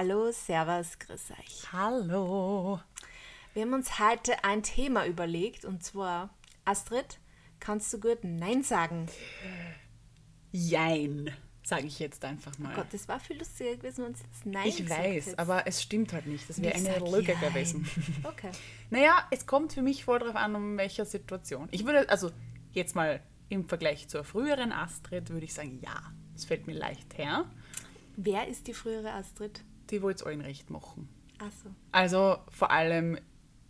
Hallo, Servus, grüß euch. Hallo. Wir haben uns heute ein Thema überlegt und zwar, Astrid, kannst du gut Nein sagen? Jein, sage ich jetzt einfach mal. Oh Gott, das war viel lustiger gewesen, wenn uns jetzt Nein ich weiß, hättest. aber es stimmt halt nicht. Das wäre eine Lüge jein. gewesen. Okay. Naja, es kommt für mich voll drauf an, um welcher Situation. Ich würde, also jetzt mal im Vergleich zur früheren Astrid, würde ich sagen, ja. Es fällt mir leicht her. Wer ist die frühere Astrid? Die wollte es allen recht machen. Achso. Also vor allem,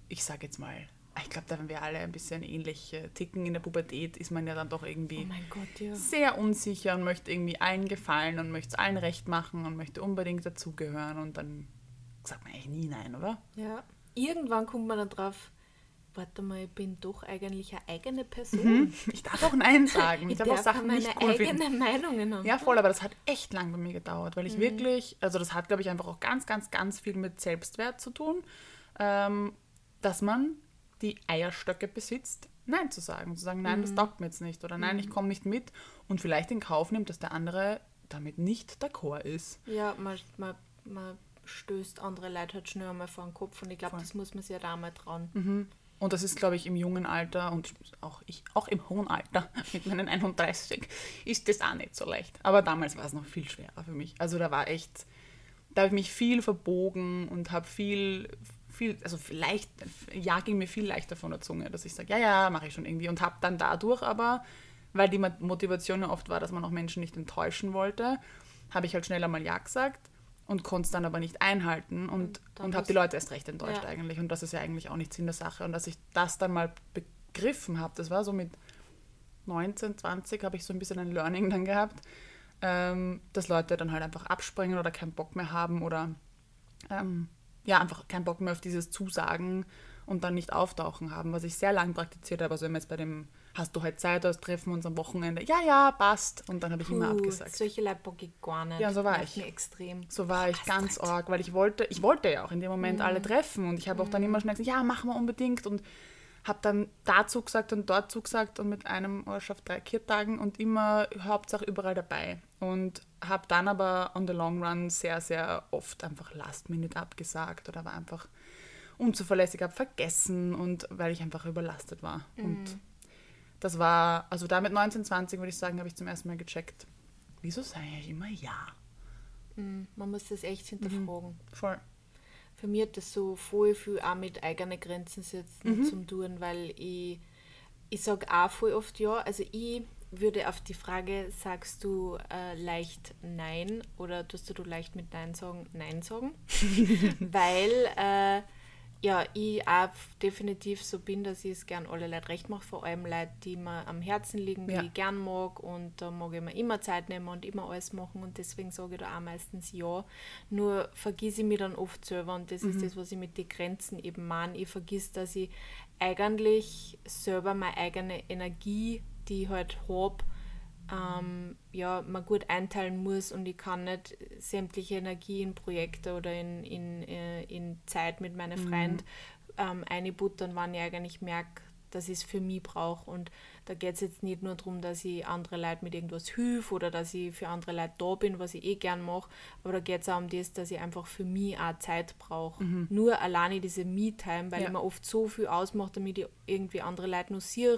ich sage jetzt mal, ich glaube, da haben wir alle ein bisschen ähnlich äh, ticken. In der Pubertät ist man ja dann doch irgendwie Oh Gott, ja. sehr unsicher und möchte irgendwie allen gefallen und möchte es allen recht machen und möchte unbedingt dazugehören und dann sagt man eigentlich nie nein, oder? Ja. Irgendwann kommt man dann drauf, warte mal, ich bin doch eigentlich eine eigene Person. Ich darf auch nein sagen. Ich, Ich darf auch Sachen meine nicht cool eigene finden. Meinungen haben. Ja, voll, aber das hat echt lang bei mir gedauert, weil ich Mhm. wirklich, also das hat, glaube ich, einfach auch ganz, ganz, ganz viel mit Selbstwert zu tun, ähm, dass man die Eierstöcke besitzt, Nein zu sagen. Zu sagen, Mhm. nein, das taugt mir jetzt nicht oder nein, ich komme nicht mit und vielleicht in Kauf nimmt, dass der andere damit nicht d'accord ist. Ja, man, man, man stößt andere Leute halt schnell einmal vor den Kopf und ich glaube, das muss man sich ja da mal trauen. Und das ist, glaube ich, im jungen Alter und auch ich, auch im hohen Alter, mit meinen 31, ist das auch nicht so leicht. Aber damals war es noch viel schwerer für mich. Also da war echt, da habe ich mich viel verbogen und habe viel, viel, also vielleicht, ja, ging mir viel leichter von der Zunge, dass ich sage, ja, ja, mache ich schon irgendwie. Und habe dann dadurch aber, weil die Motivation ja oft war, dass man auch Menschen nicht enttäuschen wollte, habe ich halt schneller mal Ja gesagt und konnte es dann aber nicht einhalten und, dann und habe die Leute erst recht enttäuscht Ja. eigentlich. Und das ist ja eigentlich auch nicht Sinn der Sache. Und dass ich das dann mal begriffen habe, das war so mit 19, 20, habe ich so ein bisschen ein Learning dann gehabt, ähm, dass Leute dann halt einfach abspringen oder keinen Bock mehr haben oder ähm, ja, einfach keinen Bock mehr auf dieses Zusagen und dann nicht auftauchen haben, was ich sehr lang praktiziert habe. Also wenn wir jetzt bei dem Hast du heute Zeit, das treffen wir uns am Wochenende? Ja, ja, passt. Und dann habe ich immer Puh, abgesagt. Solche Leute ich gar nicht. Ja, so war ich. Extrem. So war ich Was ganz sagt? arg, weil ich wollte, ich wollte ja auch in dem Moment alle treffen und ich habe auch dann immer schnell gesagt, ja, machen wir unbedingt und habe dann dazu gesagt und dort zugesagt und mit einem Ortschaft drei Kirtagen und immer Hauptsache überall dabei und habe dann aber on the long run sehr, sehr oft einfach last minute abgesagt oder war einfach unzuverlässig, habe vergessen und weil ich einfach überlastet war und das war, also da mit 19, 20 würde ich sagen, habe ich zum ersten Mal gecheckt, wieso sage ich immer ja? Mhm, Man muss das echt hinterfragen. Voll. Für mich hat das so voll viel auch mit eigenen Grenzen setzen zum tun, weil ich, ich sage auch voll oft ja. Also ich würde auf die Frage, sagst du äh, leicht Nein oder tust du leicht mit Nein sagen, Nein sagen? weil äh, ja, ich auch definitiv so bin, dass ich es gern alle Leute recht mache, vor allem Leute, die mir am Herzen liegen, die Ja. ich gern mag und da mag ich mir immer Zeit nehmen und immer alles machen und deswegen sage ich da auch meistens ja. Nur vergisse ich mich dann oft selber und das ist das, was ich mit den Grenzen eben meine. Ich vergiss, dass ich eigentlich selber meine eigene Energie, die ich halt habe, ähm, ja, man gut einteilen muss und ich kann nicht sämtliche Energie in Projekte oder in, in, äh, in Zeit mit meinen Freunden ähm, einbuttern, wann ich eigentlich merke, dass ich es für mich brauche. Und da geht es jetzt nicht nur darum, dass ich andere Leute mit irgendwas hilf oder dass ich für andere Leute da bin, was ich eh gern mache, aber da geht es auch um das, dass ich einfach für mich auch Zeit brauche. Nur alleine diese Me-Time, weil Ja. ich mir oft so viel ausmache, damit ich irgendwie andere Leute noch sehe,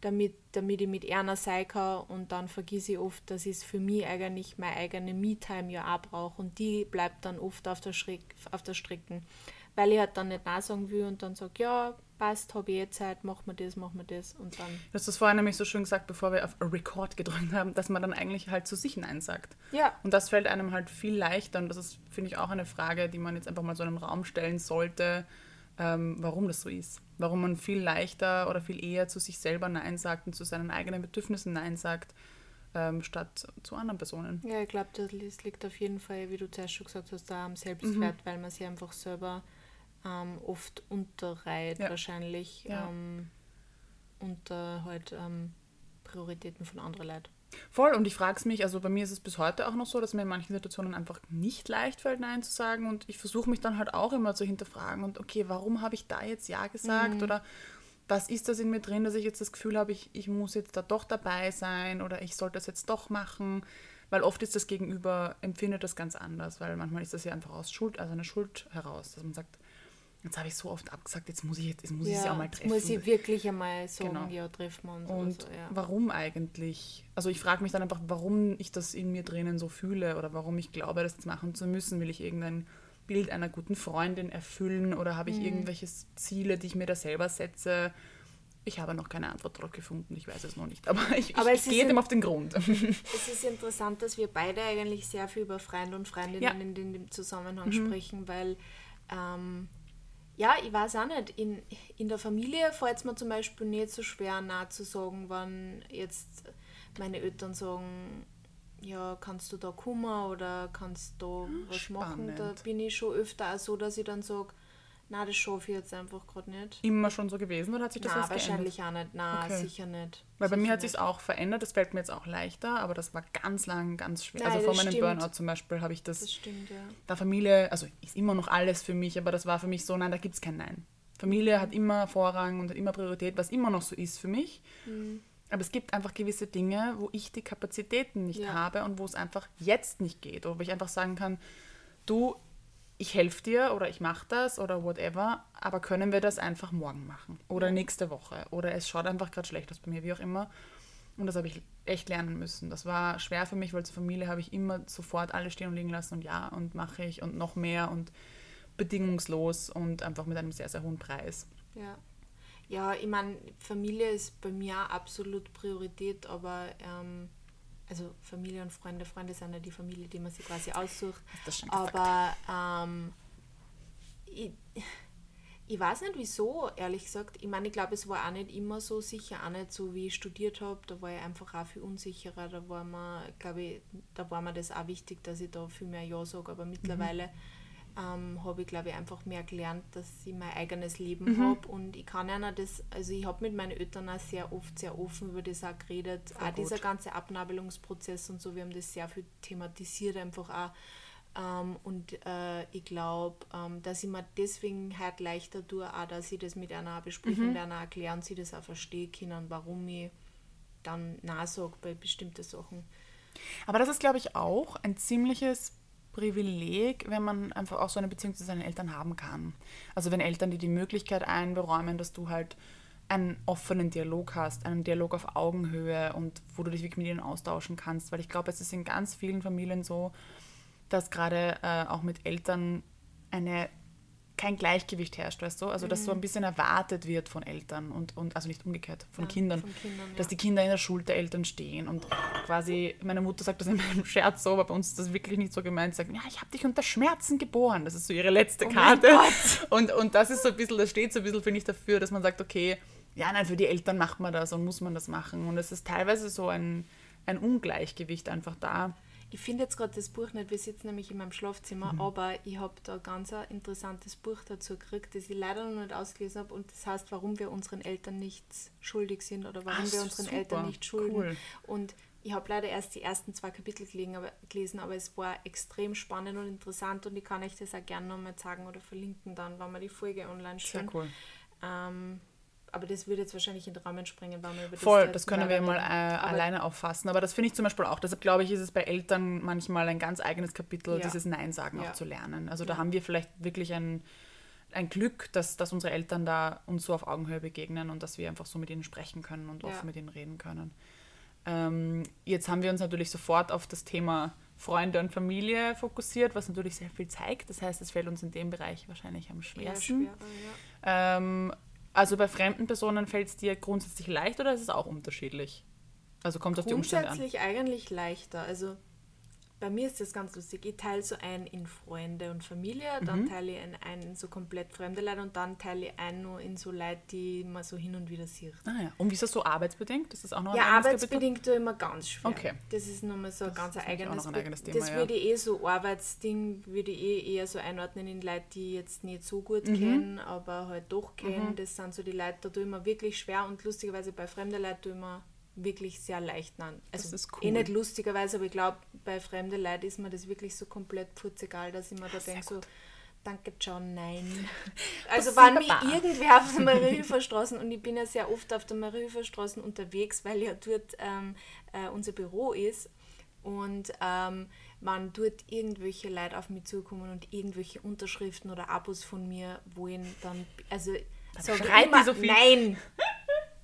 damit, damit ich mit einer sein kann und dann vergesse ich oft, dass ich es für mich eigentlich meine eigene Me-Time ja auch brauche und die bleibt dann oft auf der, Schreck, auf der Strecke, weil ich halt dann nicht Nein sagen will und dann sage, ja, passt, habe ich eh Zeit, mach mir das, mach mir das und dann, Du hast das vorhin nämlich so schön gesagt, bevor wir auf Record gedrückt haben, dass man dann eigentlich halt zu sich Nein sagt. ja, Und das fällt einem halt viel leichter und das ist, finde ich, auch eine Frage, die man jetzt einfach mal so in den Raum stellen sollte, ähm, warum das so ist. Warum man viel leichter oder viel eher zu sich selber Nein sagt und zu seinen eigenen Bedürfnissen Nein sagt, ähm, statt zu anderen Personen. Ja, ich glaube, das li- liegt auf jeden Fall, wie du zuerst schon gesagt hast, da am Selbstwert, weil man sich einfach selber ähm, oft unterreiht, Ja. wahrscheinlich Ja. ähm, unter halt ähm, Prioritäten von anderen Leuten. Voll, und ich frage es mich, also bei mir ist es bis heute auch noch so, dass mir in manchen Situationen einfach nicht leicht fällt, Nein zu sagen. Und ich versuche mich dann halt auch immer zu hinterfragen und okay, warum habe ich da jetzt Ja gesagt? Oder was ist das in mir drin, dass ich jetzt das Gefühl habe, ich, ich muss jetzt da doch dabei sein oder ich sollte das jetzt doch machen. Weil oft ist das Gegenüber, empfindet das ganz anders, weil manchmal ist das ja einfach aus Schuld, also eine Schuld heraus, dass man sagt, jetzt habe ich so oft abgesagt, jetzt muss ich jetzt, jetzt muss ich sie auch mal treffen. Muss ich wirklich einmal sagen, genau. ja, treffen und, und so. Ja. warum eigentlich? Also ich frage mich dann einfach, warum ich das in mir drinnen so fühle oder warum ich glaube, das jetzt machen zu müssen. Will ich irgendein Bild einer guten Freundin erfüllen oder habe ich mhm. irgendwelche Ziele, die ich mir da selber setze? Ich habe noch keine Antwort darauf gefunden, ich weiß es noch nicht, aber ich, aber ich gehe dem auf den Grund. Es ist interessant, dass wir beide eigentlich sehr viel über Freunde und Freundinnen ja. in dem Zusammenhang mhm. sprechen, weil ähm, ja, ich weiß auch nicht. In, in der Familie fällt es mir zum Beispiel nicht so schwer, nah zu sagen, wenn jetzt meine Eltern sagen, ja, kannst du da kommen oder kannst du da was Spannend. machen? Da bin ich schon öfter auch so, dass ich dann sage, Nein, das schaffe ich jetzt einfach gerade nicht. Immer schon so gewesen oder hat sich das Nein, wahrscheinlich geändert? auch nicht. Nein, okay. sicher nicht. Weil bei mir hat sich auch verändert. Das fällt mir jetzt auch leichter, aber das war ganz lang, ganz schwer. Nein, also vor meinem stimmt. Burnout zum Beispiel habe ich das. Das stimmt, ja. Da Familie, also ist immer noch alles für mich, aber das war für mich so, nein, da gibt es kein Nein. Familie hat immer Vorrang und hat immer Priorität, was immer noch so ist für mich. Mhm. Aber es gibt einfach gewisse Dinge, wo ich die Kapazitäten nicht ja. habe und wo es einfach jetzt nicht geht. Oder wo ich einfach sagen kann, du, ich helfe dir oder ich mache das oder whatever, aber können wir das einfach morgen machen oder nächste Woche oder es schaut einfach gerade schlecht aus bei mir, wie auch immer. Und das habe ich echt lernen müssen. Das war schwer für mich, weil zur Familie habe ich immer sofort alles stehen und liegen lassen und ja und mache ich und noch mehr und bedingungslos und einfach mit einem sehr, sehr hohen Preis. Ja, ja ich meine, Familie ist bei mir absolut Priorität, aber ähm, also Familie und Freunde, Freunde sind ja die Familie, die man sich quasi aussucht. Aber ähm, ich, ich weiß nicht wieso, ehrlich gesagt. Ich meine, ich glaube, es war auch nicht immer so sicher, auch nicht so, wie ich studiert habe. Da war ich einfach auch viel unsicherer. Da war mir, glaube ich, da war mir das auch wichtig, dass ich da viel mehr Ja sage. Aber mittlerweile mhm ähm, habe ich, glaube ich, einfach mehr gelernt, dass ich mein eigenes Leben mhm. habe. Und ich kann ja das, also ich habe mit meinen Eltern auch sehr oft sehr offen über das auch geredet. Voll auch gut. dieser ganze Abnabelungsprozess und so, wir haben das sehr viel thematisiert einfach auch. Ähm, und äh, ich glaube, ähm, dass ich mir deswegen halt leichter tue, auch dass ich das mit einer besprechen, mhm. einer erklären, sie das auch verstehen können, warum ich dann nachsage bei bestimmten Sachen. Aber das ist, glaube ich, auch ein ziemliches Privileg, wenn man einfach auch so eine Beziehung zu seinen Eltern haben kann. Also wenn Eltern dir die Möglichkeit einberäumen, dass du halt einen offenen Dialog hast, einen Dialog auf Augenhöhe und wo du dich wirklich mit ihnen austauschen kannst. Weil ich glaube, es ist in ganz vielen Familien so, dass gerade äh, auch mit Eltern eine kein Gleichgewicht herrscht, weißt du? Also, dass so ein mhm. bisschen erwartet wird von Eltern und, und also nicht umgekehrt, von ja, Kindern. Von Kindern ja. Dass die Kinder in der Schuld der Eltern stehen und quasi, meine Mutter sagt das in meinem Scherz so, aber bei uns ist das wirklich nicht so gemeint, sagen, ja, ich habe dich unter Schmerzen geboren. Das ist so ihre letzte oh Karte. Und, und das ist so ein bisschen, das steht so ein bisschen, finde ich, dafür, dass man sagt, okay, ja, nein, für die Eltern macht man das und muss man das machen. Und es ist teilweise so ein, ein Ungleichgewicht einfach da ich finde jetzt gerade das Buch nicht, wir sitzen nämlich in meinem Schlafzimmer, mhm. aber ich habe da ganz ein interessantes Buch dazu gekriegt, das ich leider noch nicht ausgelesen habe und das heißt, warum wir unseren Eltern nichts schuldig sind oder warum Ach, wir unseren super. Eltern nicht schulden. Cool. Und ich habe leider erst die ersten zwei Kapitel gelesen, aber es war extrem spannend und interessant und ich kann euch das auch gerne nochmal zeigen oder verlinken dann, wenn wir die Folge online stellen. Sehr cool. Ähm, aber das würde jetzt wahrscheinlich in den Rahmen springen, weil wir über das Voll, das können wir mal äh, alleine auffassen. Aber das finde ich zum Beispiel auch. Deshalb glaube ich, ist es bei Eltern manchmal ein ganz eigenes Kapitel, ja. dieses Nein sagen ja. auch zu lernen. Also ja. da haben wir vielleicht wirklich ein, ein Glück, dass, dass unsere Eltern da uns so auf Augenhöhe begegnen und dass wir einfach so mit ihnen sprechen können und offen mit ihnen reden können. Ähm, jetzt haben wir uns natürlich sofort auf das Thema Freunde und Familie fokussiert, was natürlich sehr viel zeigt. Das heißt, es fällt uns in dem Bereich wahrscheinlich am schwersten. Schwerer, ähm, also bei fremden Personen fällt es dir grundsätzlich leicht oder ist es auch unterschiedlich? Also kommt auf die Umstände an? Grundsätzlich eigentlich leichter. Also bei mir ist das ganz lustig. Ich teile so ein in Freunde und Familie, dann mhm. teile ich ein, ein in so komplett fremde Leute und dann teile ich ein nur in so Leute, die man so hin und wieder sieht. Ah ja. Und wie ist das so arbeitsbedingt? Ist das auch noch ein Ja, arbeitsbedingt tue immer ganz schwer. Okay. Das ist nochmal so ein das ganz eigenes, ein eigenes Thema. Das würde ich eh so Arbeitsding, würde ich eh eher so einordnen in Leute, die ich jetzt nicht so gut mhm. kennen, aber halt doch kennen. Mhm. Das sind so die Leute, da tue ich immer wirklich schwer und lustigerweise bei fremden Leuten tue ich immer wirklich sehr leicht an. Also das ist cool. eh nicht lustigerweise, aber ich glaube, bei fremden Leuten ist mir das wirklich so komplett putzegal, dass ich mir da denke, so, danke John, nein. Also wenn mich irgendwer auf der Mariehöferstraße, und ich bin ja sehr oft auf der Mariehöferstraße unterwegs, weil ja dort ähm, äh, unser Büro ist, und ähm, wenn dort irgendwelche Leute auf mich zukommen und irgendwelche Unterschriften oder Abos von mir wollen, dann, also sag schreit immer, so viel. nein,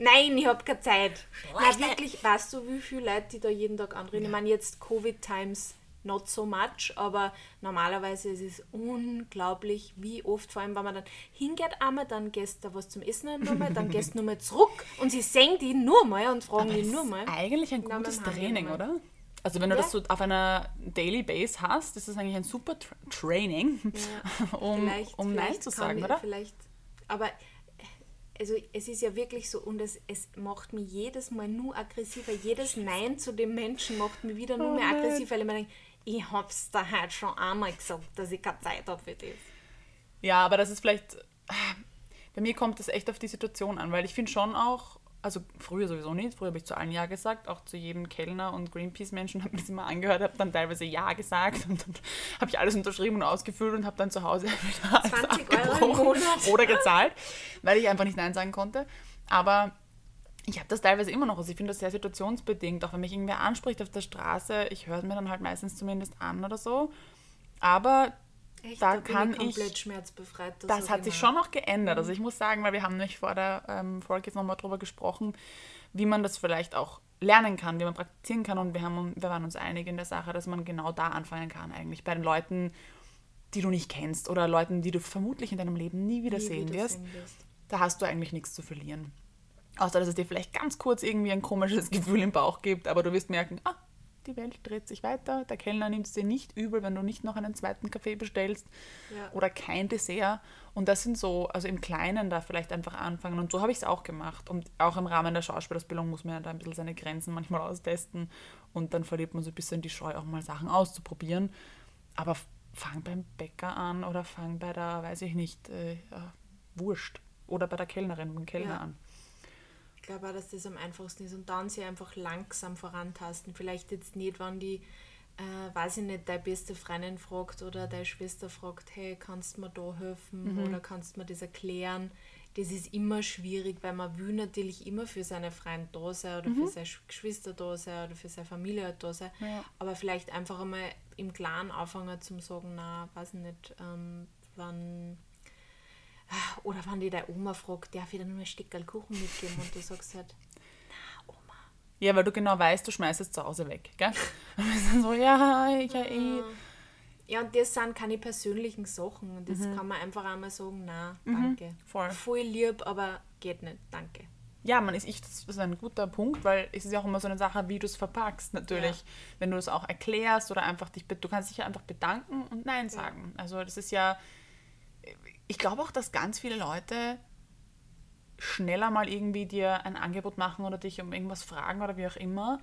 nein, ich habe keine Zeit. Na wirklich, weißt du, wie viele Leute die da jeden Tag anreden? Ich meine, jetzt Covid-Times not so much, aber normalerweise ist es unglaublich, wie oft, vor allem wenn man dann hingeht einmal, dann gehst du was zum Essen nochmal, dann gehst du nochmal zurück und sie sehen die nur mal und fragen die nur mal. Eigentlich ein gutes Handy Training, oder? Also wenn du Ja. das so auf einer Daily Base hast, ist das eigentlich ein super Tra Training, um, Vielleicht, um Nein vielleicht zu kann sagen, ich, oder? Vielleicht, aber also es ist ja wirklich so und es, es macht mich jedes Mal nur aggressiver. Jedes Nein zu dem Menschen macht mich wieder nur Oh mehr nein. aggressiv, weil ich mir denke, ich hab's da halt schon einmal gesagt, dass ich keine Zeit habe für das. Ja, aber das ist vielleicht. Bei mir kommt das echt auf die Situation an, weil ich finde schon auch, also früher sowieso nicht, früher habe ich zu allen Ja gesagt, auch zu jedem Kellner und Greenpeace-Menschen habe ich das immer angehört, habe dann teilweise Ja gesagt und dann habe ich alles unterschrieben und ausgefüllt und habe dann zu Hause wieder alles 20 Euro oder gezahlt, weil ich einfach nicht Nein sagen konnte. Aber ich habe das teilweise immer noch. Also ich finde das sehr situationsbedingt. Auch wenn mich irgendwer anspricht auf der Straße, ich höre es mir dann halt meistens zumindest an oder so. Aber Echt, Da bin kann ich komplett ich- schmerzbefreit. das hat ich sich schon noch geändert. Also ich muss sagen, weil wir haben nämlich vor der ähm, Folge jetzt nochmal drüber gesprochen, wie man das vielleicht auch lernen kann, wie man praktizieren kann. Und wir, haben, wir waren uns einig in der Sache, dass man genau da anfangen kann eigentlich. Bei den Leuten, die du nicht kennst oder Leuten, die du vermutlich in deinem Leben nie wieder Nie sehen wieder wirst. Da hast du eigentlich nichts zu verlieren. Außer, dass es dir vielleicht ganz kurz irgendwie ein komisches Gefühl im Bauch gibt, aber du wirst merken, ah, die Welt dreht sich weiter, der Kellner nimmt es dir nicht übel, wenn du nicht noch einen zweiten Kaffee bestellst Ja. oder kein Dessert. Und das sind so, also im Kleinen da vielleicht einfach anfangen. Und so habe ich es auch gemacht. Und auch im Rahmen der Schauspielausbildung muss man ja da ein bisschen seine Grenzen manchmal austesten. Und dann verliert man so ein bisschen die Scheu, auch mal Sachen auszuprobieren. Aber fang beim Bäcker an oder fang bei der, weiß ich nicht, äh, ja, Wurst. Oder bei der Kellnerin, beim Kellner Ja. an. Ich glaube auch, dass das am einfachsten ist und dann sie einfach langsam vorantasten. Vielleicht jetzt nicht, wenn die, äh, weiß ich nicht, deine beste Freundin fragt oder deine Schwester fragt, hey, kannst du mir da helfen oder kannst du mir das erklären? Das ist immer schwierig, weil man will natürlich immer für seine Freunde da sein oder für seine Sch- Geschwister da sein oder für seine Familie halt da sein. Ja. Aber vielleicht einfach einmal im Klaren anfangen zum sagen, na, weiß ich nicht, ähm, wann oder wenn die deine Oma fragt, darf ich dir nur ein Stückchen Kuchen mitgeben? Und du sagst halt, na Oma. Ja, weil du genau weißt, du schmeißt es zu Hause weg, gell? Und wir sind so, ja, ja, eh. Ja, und das sind keine persönlichen Sachen. Und das kann man einfach einmal sagen, na, danke. voll. Voll lieb, aber geht nicht, danke. Ja, man ist, ich, das ist ein guter Punkt, weil es ist ja auch immer so eine Sache, wie du es verpackst, natürlich. Ja. Wenn du es auch erklärst oder einfach dich, du kannst dich ja einfach bedanken und Nein sagen. Also das ist ja, ich glaube auch, dass ganz viele Leute schneller mal irgendwie dir ein Angebot machen oder dich um irgendwas fragen oder wie auch immer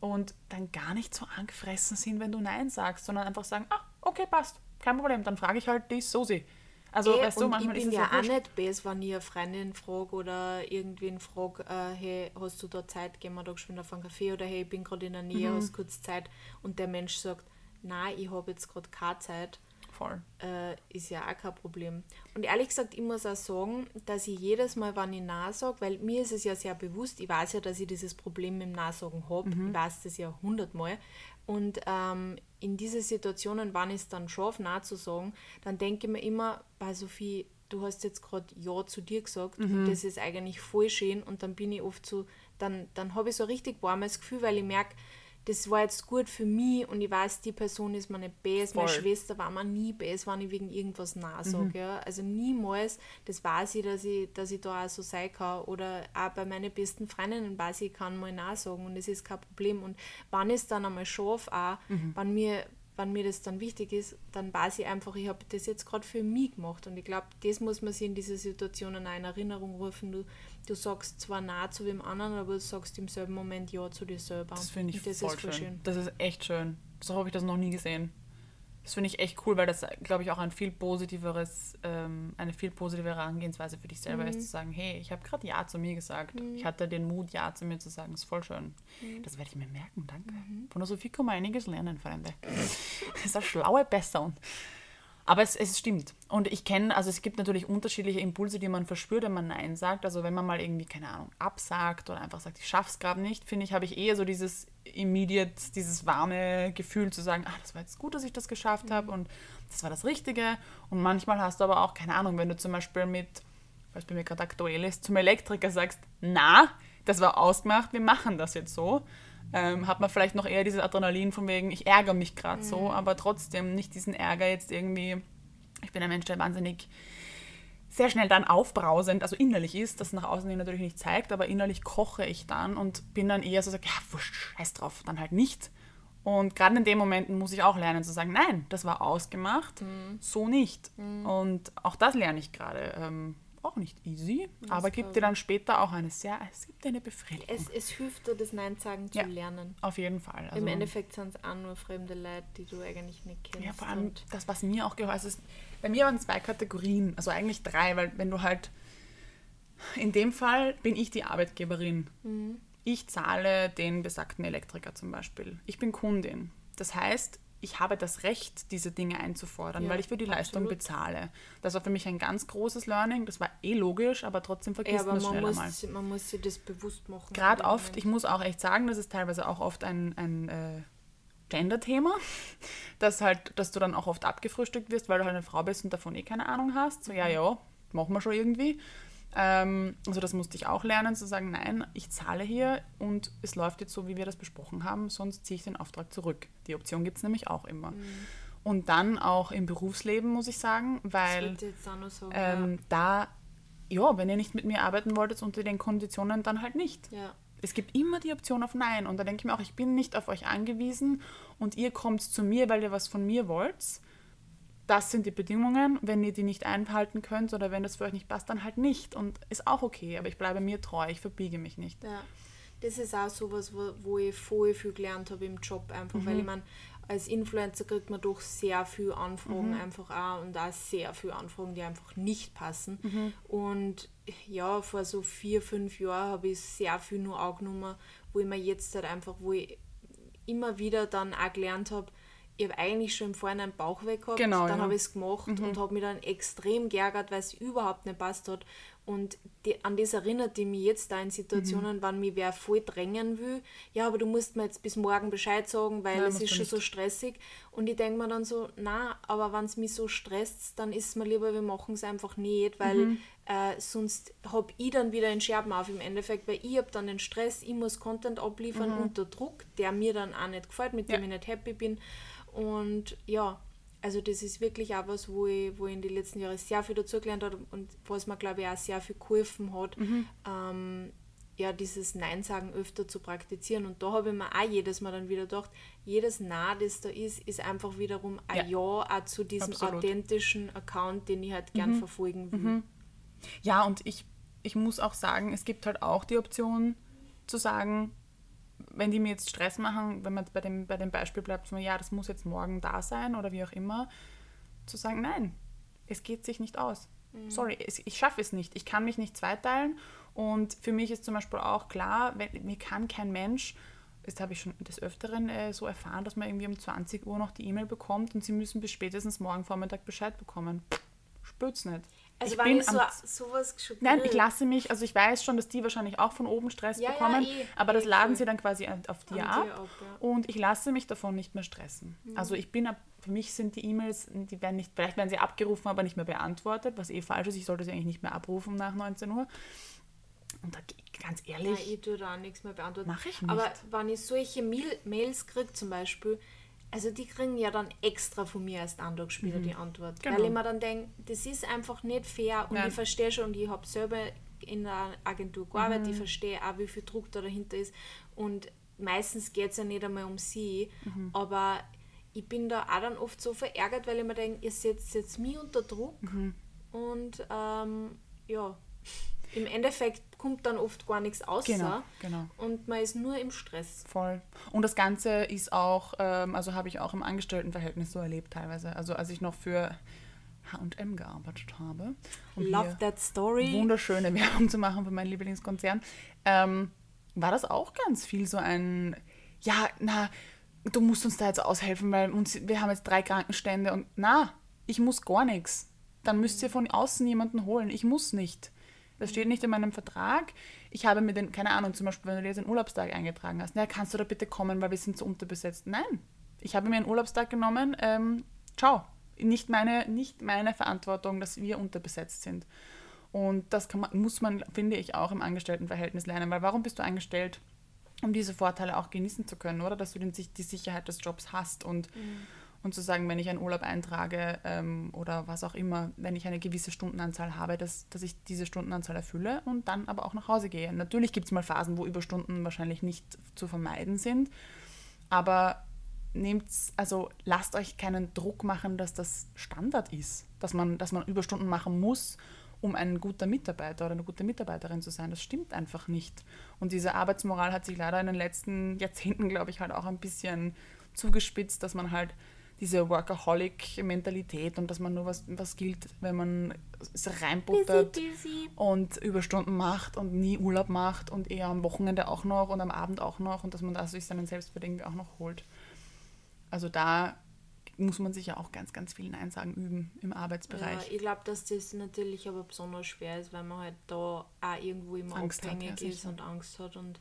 und dann gar nicht so angefressen sind, wenn du Nein sagst, sondern einfach sagen, ah, okay, passt, kein Problem, dann frage ich halt die Sosi. Also, Eh, weißt du, manchmal ich ist bin es ja auch nicht besser, wenn ich eine Freundin frage oder irgendwen frage, äh, hey, hast du da Zeit, gehen wir da geschwind auf einen Kaffee oder hey, ich bin gerade in der Nähe, Mhm. hast kurz Zeit und der Mensch sagt, nein, ich habe jetzt gerade keine Zeit, Voll. äh, ist ja auch kein Problem. Und ehrlich gesagt, ich muss auch sagen, dass ich jedes Mal, wenn ich Nein sage, weil mir ist es ja sehr bewusst, ich weiß ja, dass ich dieses Problem mit dem Nein-Sagen habe, ich weiß das ja hundertmal. Und ähm, in diese Situationen, wenn ich es dann schaffe, Nein zu sagen, dann denke ich mir immer, bei Sophie, du hast jetzt gerade Ja zu dir gesagt und das ist eigentlich voll schön und dann bin ich oft so, dann, dann habe ich so ein richtig warmes Gefühl, weil ich merke, das war jetzt gut für mich und ich weiß, die Person ist mir nicht best. Meine. Schwester war mir nie best, wenn ich wegen irgendwas Nein sage. Ja. Also niemals, das weiß ich, dass ich, dass ich da auch so sein kann. Oder auch bei meinen besten Freundinnen weiß ich, ich kann mal Nein sagen und das ist kein Problem. Und wenn ich es dann einmal schaffe, auch, wenn mir wenn mir das dann wichtig ist, dann weiß ich einfach, ich habe das jetzt gerade für mich gemacht. Und ich glaube, das muss man sich in dieser Situation auch in Erinnerung rufen. Du, du sagst zwar Nein zu wem anderen, aber du sagst im selben Moment Ja zu dir selber. Das finde ich das voll schön. schön. Das ist echt schön. So habe ich das noch nie gesehen. Das finde ich echt cool, weil das, glaube ich, auch ein viel positiveres, ähm, eine viel positivere Herangehensweise für dich selber Mhm. ist, zu sagen, hey, ich habe gerade Ja zu mir gesagt. Ich hatte den Mut, Ja zu mir zu sagen. Das ist voll schön. Mhm. Das werde ich mir merken, danke. Von der Sophie kann man einiges lernen, Freunde. Das ist eine schlaue Person. Aber es, es stimmt. Und ich kenne, also es gibt natürlich unterschiedliche Impulse, die man verspürt, wenn man Nein sagt. Also wenn man mal irgendwie, keine Ahnung, absagt oder einfach sagt, ich schaff's gerade nicht, finde ich, habe ich eher so dieses immediate, dieses warme Gefühl zu sagen, ach, das war jetzt gut, dass ich das geschafft mhm. habe und das war das Richtige. Und manchmal hast du aber auch, keine Ahnung, wenn du zum Beispiel mit, was bei mir gerade aktuell ist, zum Elektriker sagst, na, das war ausgemacht, wir machen das jetzt so ähm, hat man vielleicht noch eher dieses Adrenalin von wegen, ich ärgere mich gerade mhm. so, aber trotzdem nicht diesen Ärger jetzt irgendwie. Ich bin ein Mensch, der wahnsinnig sehr schnell dann aufbrausend, also innerlich ist, das nach außen hin natürlich nicht zeigt, aber innerlich koche ich dann und bin dann eher so, ja, wurscht, scheiß drauf, dann halt nicht. Und gerade in den Momenten muss ich auch lernen zu sagen, nein, das war ausgemacht, mhm. so nicht. Mhm. Und auch das lerne ich gerade. Ähm, auch nicht easy, das aber gibt dir dann später auch eine sehr, es gibt eine Befriedigung. Es, es hilft dir, das Nein sagen zu ja, lernen. Auf jeden Fall. Also Im Endeffekt sind es auch nur fremde Leute, die du eigentlich nicht kennst. Ja, vor allem das, was mir auch geholfen ist, bei mir waren zwei Kategorien, also eigentlich drei, weil wenn du halt, in dem Fall bin ich die Arbeitgeberin. Mhm. Ich zahle den besagten Elektriker zum Beispiel. Ich bin Kundin. Das heißt, ich habe das Recht, diese Dinge einzufordern, ja, weil ich für die absolut. Leistung bezahle. Das war für mich ein ganz großes Learning. Das war eh logisch, aber trotzdem vergisst ja, man es schneller muss, mal. Man muss sich das bewusst machen. Gerade oft, ich muss auch echt sagen, das ist teilweise auch oft ein, ein äh, Gender-Thema, dass halt, dass du dann auch oft abgefrühstückt wirst, weil du halt eine Frau bist und davon eh keine Ahnung hast. So, ja, ja, machen wir schon irgendwie. Ähm, also das musste ich auch lernen, zu sagen, nein, ich zahle hier und es läuft jetzt so, wie wir das besprochen haben, sonst ziehe ich den Auftrag zurück. Die Option gibt es nämlich auch immer. Mhm. Und dann auch im Berufsleben, muss ich sagen, weil so, ähm, ja. da, ja, wenn ihr nicht mit mir arbeiten wolltet unter den Konditionen, dann halt nicht. Ja. Es gibt immer die Option auf Nein. Und da denke ich mir auch, ich bin nicht auf euch angewiesen und ihr kommt zu mir, weil ihr was von mir wollt das sind die Bedingungen. Wenn ihr die nicht einhalten könnt oder wenn das für euch nicht passt, dann halt nicht. Und ist auch okay, aber ich bleibe mir treu, ich verbiege mich nicht. Ja, das ist auch sowas, wo, wo ich voll viel gelernt habe im Job, einfach mhm. weil ich meine, als Influencer kriegt man doch sehr viel Anfragen mhm. einfach auch und auch sehr viele Anfragen, die einfach nicht passen. Mhm. Und ja, vor so vier, fünf Jahren habe ich sehr viel nur angenommen, wo ich mir jetzt halt einfach, wo ich immer wieder dann auch gelernt habe, ich habe eigentlich schon im Vorhinein Bauch weg gehabt, genau, dann ja. habe ich es gemacht mhm. und habe mich dann extrem geärgert, weil es überhaupt nicht passt hat. Und die, an das erinnert die mich jetzt da in Situationen, mhm. wann mich wer voll drängen will. Ja, aber du musst mir jetzt bis morgen Bescheid sagen, weil Nein, es ist schon nicht. so stressig. Und ich denke mir dann so, na, aber wenn es mich so stresst, dann ist es mir lieber, wir machen es einfach nicht, weil mhm. äh, sonst habe ich dann wieder einen Scherben auf im Endeffekt, weil ich habe dann den Stress, ich muss Content abliefern mhm. unter Druck, der mir dann auch nicht gefällt, mit ja. dem ich nicht happy bin. Und ja, also das ist wirklich auch was, wo ich, wo ich in den letzten Jahren sehr viel dazugelernt habe und was mir, glaube ich, auch sehr viel geholfen hat, mhm. ähm, ja, dieses Nein sagen öfter zu praktizieren. Und da habe ich mir auch jedes Mal dann wieder gedacht, jedes Nein, das da ist, ist einfach wiederum ein Ja, ja auch zu diesem Absolut. authentischen Account, den ich halt gern mhm. verfolgen will. Mhm. Ja, und ich, ich muss auch sagen, es gibt halt auch die Option zu sagen, wenn die mir jetzt Stress machen, wenn man bei dem, bei dem Beispiel bleibt, so, ja, das muss jetzt morgen da sein oder wie auch immer, zu sagen, nein, es geht sich nicht aus. Mhm. Sorry, es, ich schaffe es nicht. Ich kann mich nicht zweiteilen. Und für mich ist zum Beispiel auch klar, wenn, mir kann kein Mensch, das habe ich schon des Öfteren äh, so erfahren, dass man irgendwie um 20 Uhr noch die E-Mail bekommt und sie müssen bis spätestens morgen Vormittag Bescheid bekommen. Spürt's nicht. Also ich bin so, sowas schockiert. Nein, ich lasse mich, also ich weiß schon, dass die wahrscheinlich auch von oben Stress ja, bekommen, ja, eh, aber das eh, laden sie dann quasi auf dir ab, ab ja. und ich lasse mich davon nicht mehr stressen. Mhm. Also ich bin, für mich sind die E-Mails, die werden nicht, vielleicht werden sie abgerufen, aber nicht mehr beantwortet, was eh falsch ist, ich sollte sie eigentlich nicht mehr abrufen nach 19 Uhr. Und da, ganz ehrlich. Nein, ich tue da nichts mehr beantworten. Mache ich nicht. Aber wenn ich solche Mails kriege zum Beispiel, also die kriegen ja dann extra von mir als Antragspieler mhm. die Antwort. Genau. Weil ich mir dann denke, das ist einfach nicht fair und Nein. ich verstehe schon, ich habe selber in der Agentur gearbeitet, mhm. ich verstehe auch, wie viel Druck da dahinter ist. Und meistens geht es ja nicht einmal um sie, mhm. aber ich bin da auch dann oft so verärgert, weil ich mir denke, ihr setzt jetzt mich unter Druck mhm. und ähm, ja, im Endeffekt kommt dann oft gar nichts aus genau, genau. und man ist nur im Stress. Voll. Und das Ganze ist auch, ähm, also habe ich auch im Angestelltenverhältnis so erlebt teilweise. Also als ich noch für H&M gearbeitet habe. Um Love that story. Wunderschöne Werbung zu machen für meinen Lieblingskonzern. Ähm, war das auch ganz viel so ein, ja, na, du musst uns da jetzt aushelfen, weil uns, wir haben jetzt drei Krankenstände und na, ich muss gar nichts. Dann müsst ihr von außen jemanden holen. Ich muss nicht. Das steht nicht in meinem Vertrag. Ich habe mir den, keine Ahnung, zum Beispiel, wenn du dir jetzt einen Urlaubstag eingetragen hast, na, kannst du da bitte kommen, weil wir sind so unterbesetzt. Nein. Ich habe mir einen Urlaubstag genommen. Ähm, ciao. Nicht meine, nicht meine Verantwortung, dass wir unterbesetzt sind. Und das man, muss man, finde ich, auch im Angestelltenverhältnis lernen. Weil warum bist du angestellt? Um diese Vorteile auch genießen zu können, oder? Dass du den, die Sicherheit des Jobs hast und, mhm. Und zu sagen, wenn ich einen Urlaub eintrage ähm, oder was auch immer, wenn ich eine gewisse Stundenanzahl habe, dass, dass ich diese Stundenanzahl erfülle und dann aber auch nach Hause gehe. Natürlich gibt es mal Phasen, wo Überstunden wahrscheinlich nicht zu vermeiden sind, aber nehmt's, also lasst euch keinen Druck machen, dass das Standard ist, dass man, dass man Überstunden machen muss um ein guter Mitarbeiter oder eine gute Mitarbeiterin zu sein. Das stimmt einfach nicht. Und diese Arbeitsmoral hat sich leider in den letzten Jahrzehnten, glaube ich, halt auch ein bisschen zugespitzt, dass man halt diese Workaholic-Mentalität und dass man nur was, was gilt, wenn man es reinbuttert busy, busy. und Überstunden macht und nie Urlaub macht und eher am Wochenende auch noch und am Abend auch noch und dass man da sich seinen Selbstwert irgendwie auch noch holt. Also da muss man sich ja auch ganz, ganz viel Nein sagen üben im Arbeitsbereich. Ja, ich glaube, dass das natürlich aber besonders schwer ist, weil man halt da auch irgendwo immer Angst abhängig hat, ja, ist und Angst hat und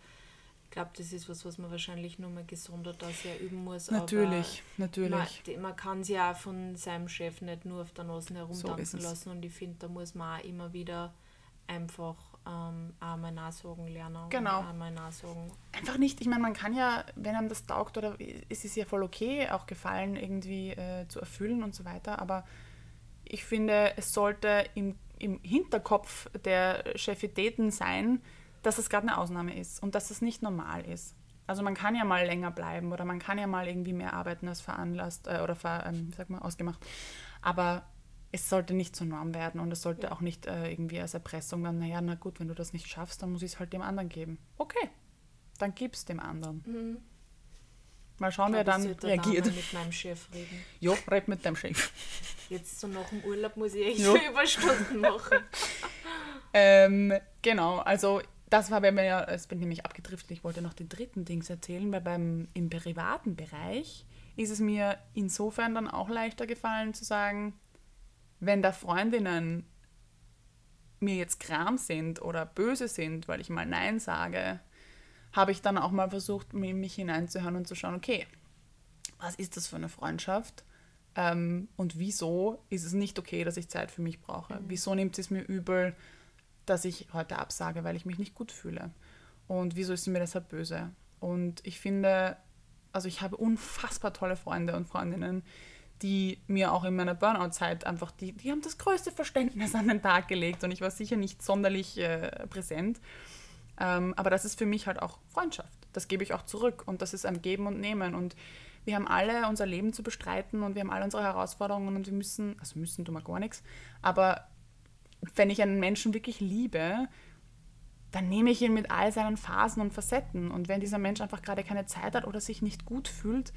ich glaube, das ist was, was man wahrscheinlich nur mal gesondert das ja üben muss. Natürlich, natürlich. Man, man kann sich ja von seinem Chef nicht nur auf der Nase herumtanzen so lassen und ich finde, da muss man auch immer wieder einfach ähm, einmal nachsagen lernen. Genau. Einmal nachsagen. Einfach nicht, ich meine, man kann ja, wenn einem das taugt oder es ist ja voll okay, auch Gefallen irgendwie äh, zu erfüllen und so weiter, aber ich finde, es sollte im, im Hinterkopf der Chefitäten sein, dass es gerade eine Ausnahme ist und dass es nicht normal ist. Also man kann ja mal länger bleiben oder man kann ja mal irgendwie mehr arbeiten als veranlasst äh, oder ver, ähm, sag mal, ausgemacht. Aber es sollte nicht zur Norm werden und es sollte auch nicht äh, irgendwie als Erpressung dann, naja, na gut, wenn du das nicht schaffst, dann muss ich es halt dem anderen geben. Okay, dann gib es dem anderen. Mhm. Mal schauen, wer dann reagiert. Ich mit meinem Chef reden. Ja, red mit deinem Chef. Jetzt so nach dem Urlaub muss ich echt ja. Überstunden machen. ähm, genau, also das war bei mir ja, es bin nämlich abgedriftet, ich wollte noch den dritten Dings erzählen, weil beim, im privaten Bereich ist es mir insofern dann auch leichter gefallen zu sagen, wenn da Freundinnen mir jetzt kram sind oder böse sind, weil ich mal Nein sage, habe ich dann auch mal versucht, mich hineinzuhören und zu schauen, okay, was ist das für eine Freundschaft? Ähm, und wieso ist es nicht okay, dass ich Zeit für mich brauche? Mhm. Wieso nimmt sie es mir übel, dass ich heute absage, weil ich mich nicht gut fühle? Und wieso ist sie mir deshalb böse? Und ich finde, also ich habe unfassbar tolle Freunde und Freundinnen, die mir auch in meiner Burnout-Zeit einfach, die, die haben das größte Verständnis an den Tag gelegt und ich war sicher nicht sonderlich äh, präsent. Ähm, aber das ist für mich halt auch Freundschaft. Das gebe ich auch zurück und das ist ein Geben und Nehmen und wir haben alle unser Leben zu bestreiten und wir haben alle unsere Herausforderungen und wir müssen, also müssen tun wir gar nichts, aber wenn ich einen Menschen wirklich liebe, dann nehme ich ihn mit all seinen Phasen und Facetten und wenn dieser Mensch einfach gerade keine Zeit hat oder sich nicht gut fühlt,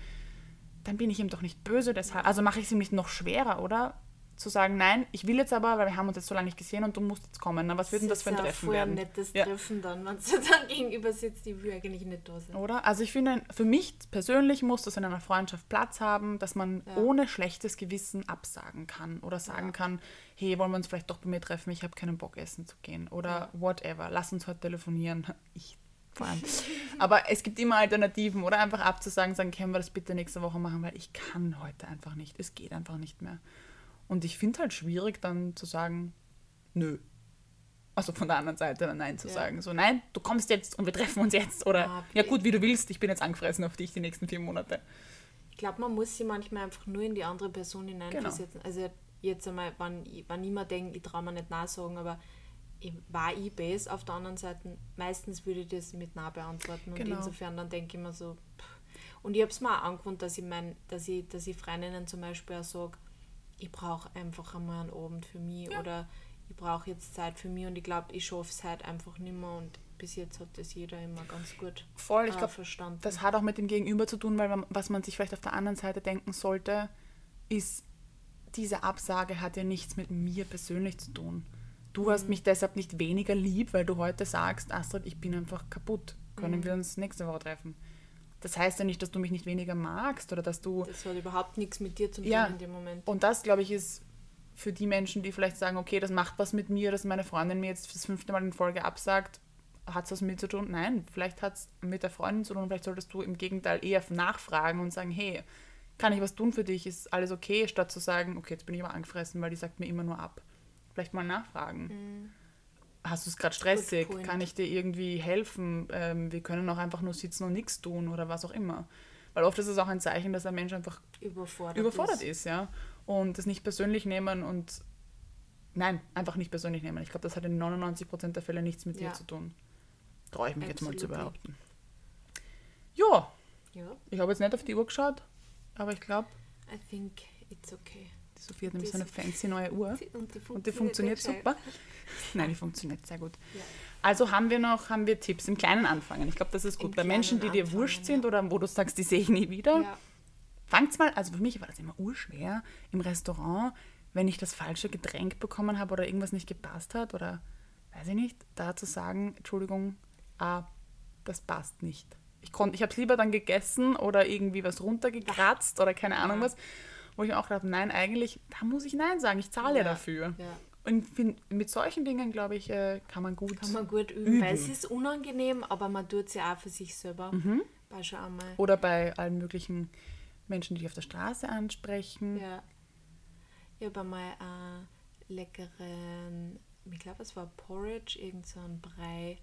dann bin ich ihm doch nicht böse deshalb. Also mache ich es ihm nicht noch schwerer, oder? Zu sagen, nein, ich will jetzt aber, weil wir haben uns jetzt so lange nicht gesehen und du musst jetzt kommen. Na, was wird denn das für ein Treffen werden? ein nettes ja. Treffen dann, wenn du dann gegenüber sitzt, die will eigentlich nicht da sein. Oder? Also ich finde, für mich persönlich muss das in einer Freundschaft Platz haben, dass man ja. ohne schlechtes Gewissen absagen kann oder sagen ja. kann, hey, wollen wir uns vielleicht doch bei mir treffen, ich habe keinen Bock essen zu gehen oder whatever, lass uns heute telefonieren. Ich vor allem. Aber es gibt immer Alternativen oder einfach abzusagen, sagen, können wir das bitte nächste Woche machen, weil ich kann heute einfach nicht. Es geht einfach nicht mehr. Und ich finde halt schwierig dann zu sagen, nö. Also von der anderen Seite dann Nein zu ja. sagen. So, nein, du kommst jetzt und wir treffen uns jetzt. Oder ja, ja gut, wie du willst, ich bin jetzt angefressen auf dich die nächsten vier Monate. Ich glaube, man muss sich manchmal einfach nur in die andere Person hineinversetzen. Genau. Also jetzt einmal, wann, wann immer denke, ich traue mir nicht nachsagen, aber war ich besser. Auf der anderen Seite, meistens würde ich das mit nah beantworten. Genau. Und insofern dann denke ich mir so, pff. und ich habe es mir auch angewohnt, dass ich, mein, dass ich, dass ich Freundinnen zum Beispiel auch sage, ich brauche einfach einmal einen Abend für mich ja. oder ich brauche jetzt Zeit für mich und ich glaube, ich schaffe es halt einfach nicht mehr und bis jetzt hat das jeder immer ganz gut Voll, ich äh, glaube, verstanden. Das hat auch mit dem Gegenüber zu tun, weil man, was man sich vielleicht auf der anderen Seite denken sollte, ist, diese Absage hat ja nichts mit mir persönlich zu tun. Du hast mich deshalb nicht weniger lieb, weil du heute sagst, Astrid, ich bin einfach kaputt. Können mhm. wir uns nächste Woche treffen? Das heißt ja nicht, dass du mich nicht weniger magst oder dass du. Das hat überhaupt nichts mit dir zu tun Ja. in dem Moment. Und das, glaube ich, ist für die Menschen, die vielleicht sagen, okay, das macht was mit mir, dass meine Freundin mir jetzt das fünfte Mal in Folge absagt, hat es was mit mir zu tun? Nein, vielleicht hat es mit der Freundin zu tun. Vielleicht solltest du im Gegenteil eher nachfragen und sagen, hey, kann ich was tun für dich? Ist alles okay? Statt zu sagen, okay, jetzt bin ich aber angefressen, weil die sagt mir immer nur ab. Vielleicht mal nachfragen. Hast du es gerade stressig? Kann ich dir irgendwie helfen? Ähm, wir können auch einfach nur sitzen und nichts tun oder was auch immer. Weil oft ist es auch ein Zeichen, dass ein Mensch einfach Überfordert, überfordert ist, ja. Und das nicht persönlich nehmen und nein, einfach nicht persönlich nehmen. Ich glaube, das hat in 99% der Fälle nichts mit Ja. dir zu tun. Traue ich mich jetzt mal zu Absolutely. behaupten. Ja, Ja, ich habe jetzt nicht auf die Uhr geschaut, aber ich glaube, I think it's okay. Die Sophie hat nämlich so eine fancy neue Uhr. Und die funktioniert, Und die funktioniert super. Nein, die funktioniert sehr gut. Ja. Also haben wir noch haben wir Tipps im Kleinen anfangen. Ich glaube, das ist Im gut. Bei Menschen, die dir anfangen, wurscht sind oder wo du sagst, die sehe ich nie wieder, Ja. Fangt's mal, also für mich war das immer urschwer im Restaurant, wenn ich das falsche Getränk bekommen habe oder irgendwas nicht gepasst hat oder weiß ich nicht, da zu sagen, Entschuldigung, ah, das passt nicht. Ich, konnt- ich habe es lieber dann gegessen oder irgendwie was runtergekratzt oder keine Ahnung Ja. was, wo ich auch dachte, nein, eigentlich, da muss ich Nein sagen, ich zahle ja dafür. ja. Und find, mit solchen Dingen, glaube ich, äh, kann man gut. Kann man gut üben, Üben. weil es ist unangenehm, aber man tut es ja auch für sich selber. Mhm. War schon einmal. Oder bei allen möglichen Menschen, die dich auf der Straße ansprechen. Ja. Ich habe einmal einen leckeren, ich glaube es war Porridge, irgend so Brei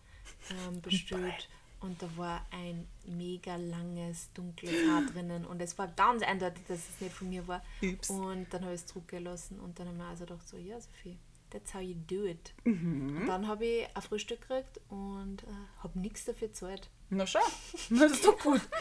ähm, bestellt. Und da war ein mega langes, dunkles Haar drinnen. Und es war ganz eindeutig, dass es nicht von mir war. Ups. Und dann habe ich es zurückgelassen. Und dann habe ich mir also gedacht, so, ja Sophie, that's how you do it. Mhm. Und dann habe ich ein Frühstück gekriegt und äh, habe nichts dafür gezahlt. Na schau, das ist doch gut.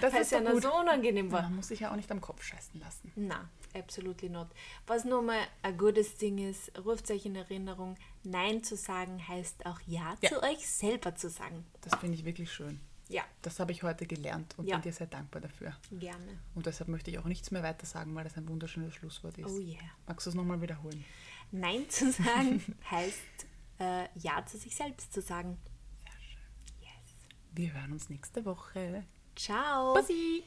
Das Weil ist ja noch gut. so unangenehm war. Man muss sich ja auch nicht am Kopf scheißen lassen. Na, absolutely not. Was nur mal ein gutes Ding ist, ruft euch in Erinnerung, Nein zu sagen heißt auch Ja, Ja. zu euch selber zu sagen. Das finde ich wirklich schön. Ja, Das habe ich heute gelernt und Ja. bin dir sehr dankbar dafür. gerne. Und deshalb möchte ich auch nichts mehr weiter sagen, weil das ein wunderschönes Schlusswort ist. Oh yeah. Magst du es nochmal wiederholen? Nein zu sagen heißt äh, Ja zu sich selbst zu sagen. Sehr schön. Yes. Wir hören uns nächste Woche. Ciao. Bussi!